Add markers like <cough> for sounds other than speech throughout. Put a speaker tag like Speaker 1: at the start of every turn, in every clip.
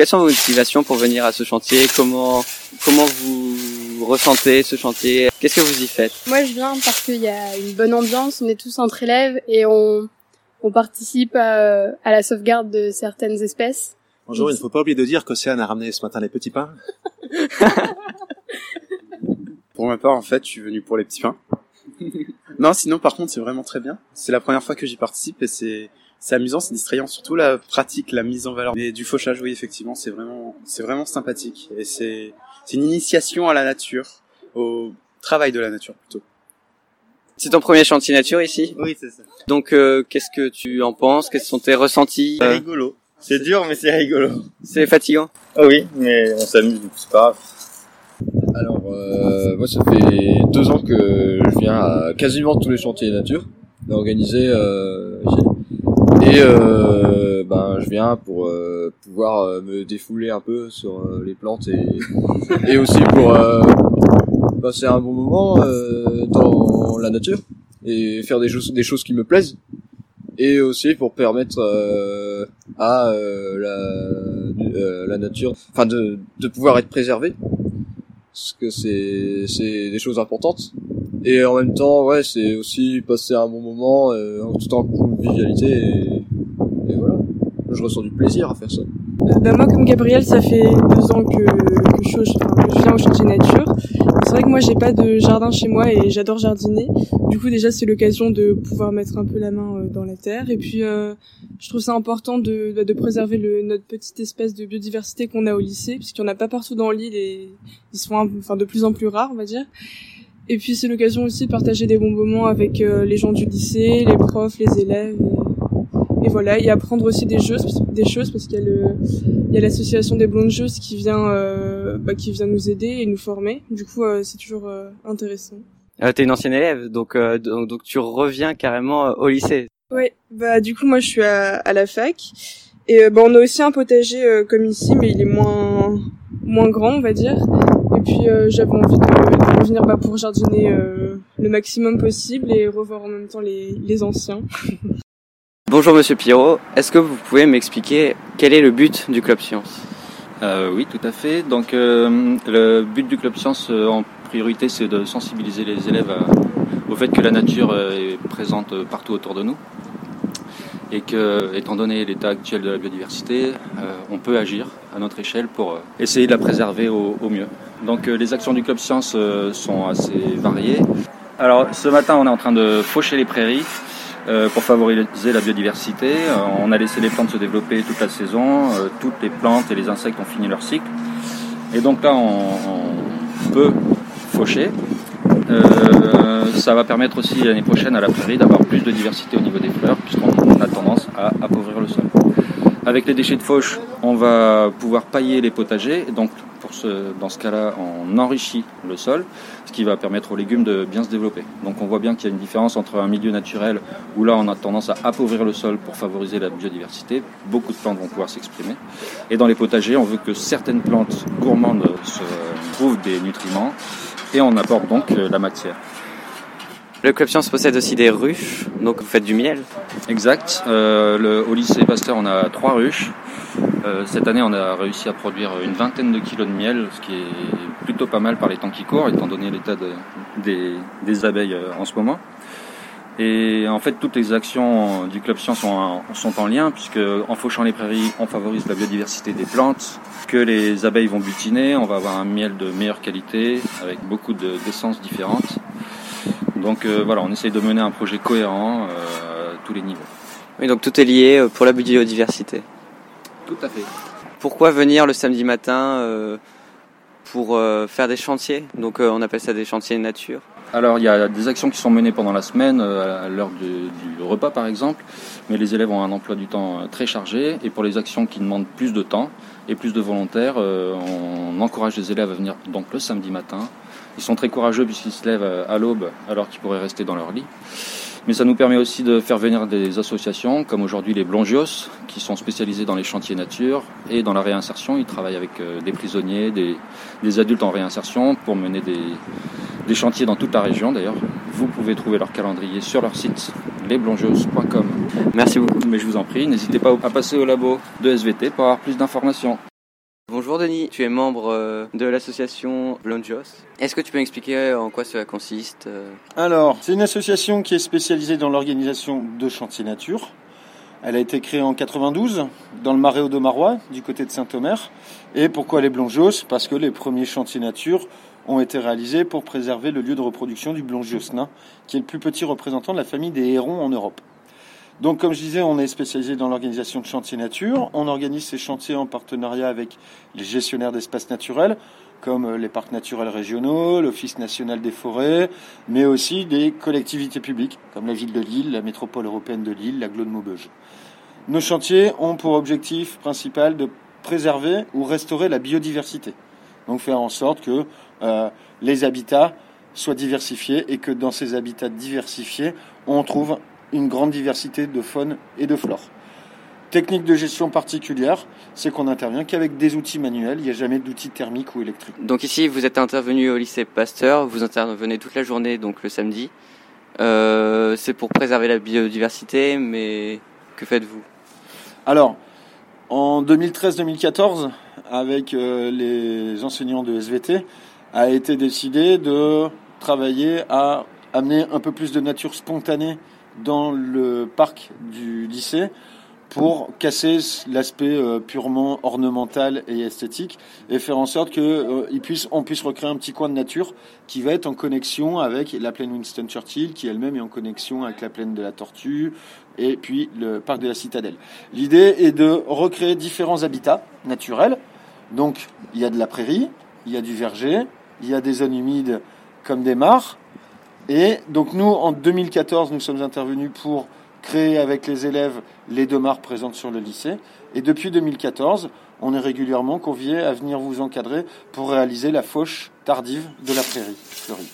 Speaker 1: Quelles sont vos motivations pour venir à ce chantier? Comment comment vous ressentez ce chantier? Qu'est-ce que vous y faites?
Speaker 2: Moi, je viens parce qu'il y a une bonne ambiance. On est tous entre élèves et on on participe à, à la sauvegarde de certaines espèces.
Speaker 3: Bonjour, il ne faut pas oublier de dire qu'Océane a ramené ce matin les petits pains. <laughs>
Speaker 4: pour ma part, en fait, je suis venu pour les petits pains. <laughs> non, sinon, par contre, c'est vraiment très bien. C'est la première fois que j'y participe et c'est c'est amusant, c'est distrayant. Surtout la pratique, la mise en valeur et du fauchage, oui, effectivement, c'est vraiment c'est vraiment sympathique et c'est c'est une initiation à la nature, au travail de la nature plutôt.
Speaker 1: C'est ton premier chantier nature ici?
Speaker 4: Oui, c'est ça.
Speaker 1: Donc, euh, qu'est-ce que tu en penses? Quels sont tes ressentis?
Speaker 5: C'est rigolo. C'est dur, mais c'est rigolo.
Speaker 1: C'est fatigant?
Speaker 5: Ah oui, mais on s'amuse, donc c'est pas grave.
Speaker 6: Alors, euh, moi, ça fait deux ans que je viens à quasiment tous les chantiers nature, organisés euh, et euh, ben, je viens pour euh, pouvoir euh, me défouler un peu sur euh, les plantes et, et aussi pour euh, passer un bon moment dans la nature et faire des choses, des choses qui me plaisent. Et aussi pour permettre à la, la nature, enfin de, de pouvoir être préservée. Parce que c'est c'est des choses importantes et en même temps ouais c'est aussi passer un bon moment euh, tout en convivialité et, et voilà je ressens du plaisir à faire ça
Speaker 7: bah, moi, comme Gabriel, ça fait deux ans que, que, je, que je viens au chantier nature. C'est vrai que moi, j'ai pas de jardin chez moi et j'adore jardiner. Du coup, déjà, c'est l'occasion de pouvoir mettre un peu la main euh, dans la terre. Et puis, euh, je trouve ça important de, de préserver le, notre petite espèce de biodiversité qu'on a au lycée, puisqu'il y en a pas partout dans l'île et ils sont enfin, de plus en plus rares, on va dire. Et puis, c'est l'occasion aussi de partager des bons moments avec euh, les gens du lycée, les profs, les élèves. Et, et voilà, et apprendre aussi des choses, des choses parce qu'il y a le, il y a l'association des blondes joueuses qui vient, euh, bah, qui vient nous aider et nous former. Du coup, euh, c'est toujours intéressant.
Speaker 1: Euh, T'es une ancienne élève, donc, donc donc tu reviens carrément au lycée.
Speaker 7: Ouais, bah du coup moi je suis à, à la fac et bah, on a aussi un potager comme ici, mais il est moins moins grand on va dire. Et puis euh, j'avais envie de, de revenir bah, pour jardiner euh, le maximum possible et revoir en même temps les, les anciens. <laughs>
Speaker 1: Bonjour Monsieur Pierrot, est-ce que vous pouvez m'expliquer quel est le but du Club Science?
Speaker 8: Euh, oui, tout à fait. Donc, euh, le but du Club Science euh, en priorité, c'est de sensibiliser les élèves à- au fait que la nature euh, est présente partout autour de nous et que, étant donné l'état actuel de la biodiversité, euh, on peut agir à notre échelle pour euh, essayer de la préserver au, mieux. Donc, euh, les actions du Club Science sont assez variées. Alors, ce matin, on est en train de faucher les prairies pour favoriser la biodiversité. On a laissé les plantes se développer toute la saison. Toutes les plantes et les insectes ont fini leur cycle. Et donc là, on peut faucher. Euh, ça va permettre aussi l'année prochaine à la prairie d'avoir plus de diversité au niveau des fleurs, puisqu'on a tendance à appauvrir le sol. Avec les déchets de fauche, on va pouvoir pailler les potagers. Donc, pour ce, dans ce cas-là, on enrichit le sol, ce qui va permettre aux légumes de bien se développer. Donc, on voit bien qu'il y a une différence entre un milieu naturel où là, on a tendance à appauvrir le sol pour favoriser la biodiversité. Beaucoup de plantes vont pouvoir s'exprimer. Et dans les potagers, on veut que certaines plantes gourmandes se trouvent des nutriments et on apporte donc euh, la matière.
Speaker 1: Le Club Science possède aussi des ruches, donc vous faites du miel.
Speaker 8: Exact. Euh, le, au lycée Pasteur, on a trois ruches. Euh, cette année, on a réussi à produire une vingtaine de kilos de miel, ce qui est plutôt pas mal par les temps qui courent, étant donné l'état de- des, des abeilles euh, en ce moment. Et en fait, toutes les actions du Club Science sont en, sont en lien, puisque en fauchant les prairies, on favorise la biodiversité des plantes, que les abeilles vont butiner, on va avoir un miel de meilleure qualité, avec beaucoup de- d'essences différentes. Donc euh, voilà, on essaye de mener un projet cohérent euh, à tous les niveaux.
Speaker 1: Oui, donc tout est lié euh, pour la biodiversité.
Speaker 8: Tout à fait.
Speaker 1: Pourquoi venir le samedi matin euh, pour euh, faire des chantiers? Donc euh, on appelle ça des chantiers nature.
Speaker 8: Alors il y a des actions qui sont menées pendant la semaine, euh, à l'heure du, repas par exemple, mais les élèves ont un emploi du temps euh, très chargé et pour les actions qui demandent plus de temps et plus de volontaires, euh, on encourage les élèves à venir donc le samedi matin. Ils sont très courageux puisqu'ils se lèvent à l'aube alors qu'ils pourraient rester dans leur lit. Mais ça nous permet aussi de faire venir des associations comme aujourd'hui les Blongios qui sont spécialisés dans les chantiers nature et dans la réinsertion. Ils travaillent avec euh, des prisonniers, des, des adultes en réinsertion pour mener des, des chantiers dans toute la région d'ailleurs. Vous pouvez trouver leur calendrier sur leur site lesblongios.com.
Speaker 1: Merci beaucoup.
Speaker 8: Mais je vous en prie, n'hésitez pas à passer au labo de SVT pour avoir plus d'informations.
Speaker 1: Bonjour Denis, tu es membre euh, de l'association Blonjos. Est-ce que tu peux m'expliquer en quoi cela consiste euh
Speaker 9: Alors, c'est une association qui est spécialisée dans l'organisation de chantiers nature. Elle a été créée en 92 dans le Marais de Marois, du côté de Saint-Omer. Et pourquoi les Blongios Parce que les premiers chantiers nature ont été réalisés pour préserver le lieu de reproduction du Blongios nain, qui est le plus petit représentant de la famille des hérons en Europe. Donc, comme je disais, on est spécialisé dans l'organisation de chantiers nature. On organise ces chantiers en partenariat avec les gestionnaires d'espaces naturels, comme les parcs naturels régionaux, l'Office national des forêts, mais aussi des collectivités publiques, comme la ville de Lille, la métropole européenne de Lille, la de Maubeuge. Nos chantiers ont pour objectif principal de préserver ou restaurer la biodiversité. Donc faire en sorte que euh, les habitats soient diversifiés et que dans ces habitats diversifiés, on trouve une grande diversité de faune et de flore. Technique de gestion particulière, c'est qu'on intervient qu'avec des outils manuels, il n'y a jamais d'outils thermiques ou électriques.
Speaker 1: Donc ici, vous êtes intervenu au lycée Pasteur, vous intervenez toute la journée, donc le samedi. Euh, c'est pour préserver la biodiversité, mais que faites-vous?
Speaker 9: Alors, en 2013-2014, avec euh, les enseignants de SVT, a été décidé de travailler à amener un peu plus de nature spontanée dans le parc du lycée pour casser l'aspect euh, purement ornemental et esthétique et faire en sorte que euh, puisse, on puisse recréer un petit coin de nature qui va être en connexion avec la plaine Winston Churchill qui elle-même est en connexion avec la plaine de la Tortue et puis le parc de la Citadelle. L'idée est de recréer différents habitats naturels. Donc il y a de la prairie, il y a du verger, il y a des zones humides comme des mares, et donc nous, en 2014, nous sommes intervenus pour créer avec les élèves les deux mares présentes sur le lycée. Et depuis 2014, on est régulièrement convié à venir vous encadrer pour réaliser la fauche tardive de la prairie fleurie.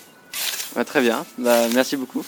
Speaker 1: très bien, bah, merci beaucoup.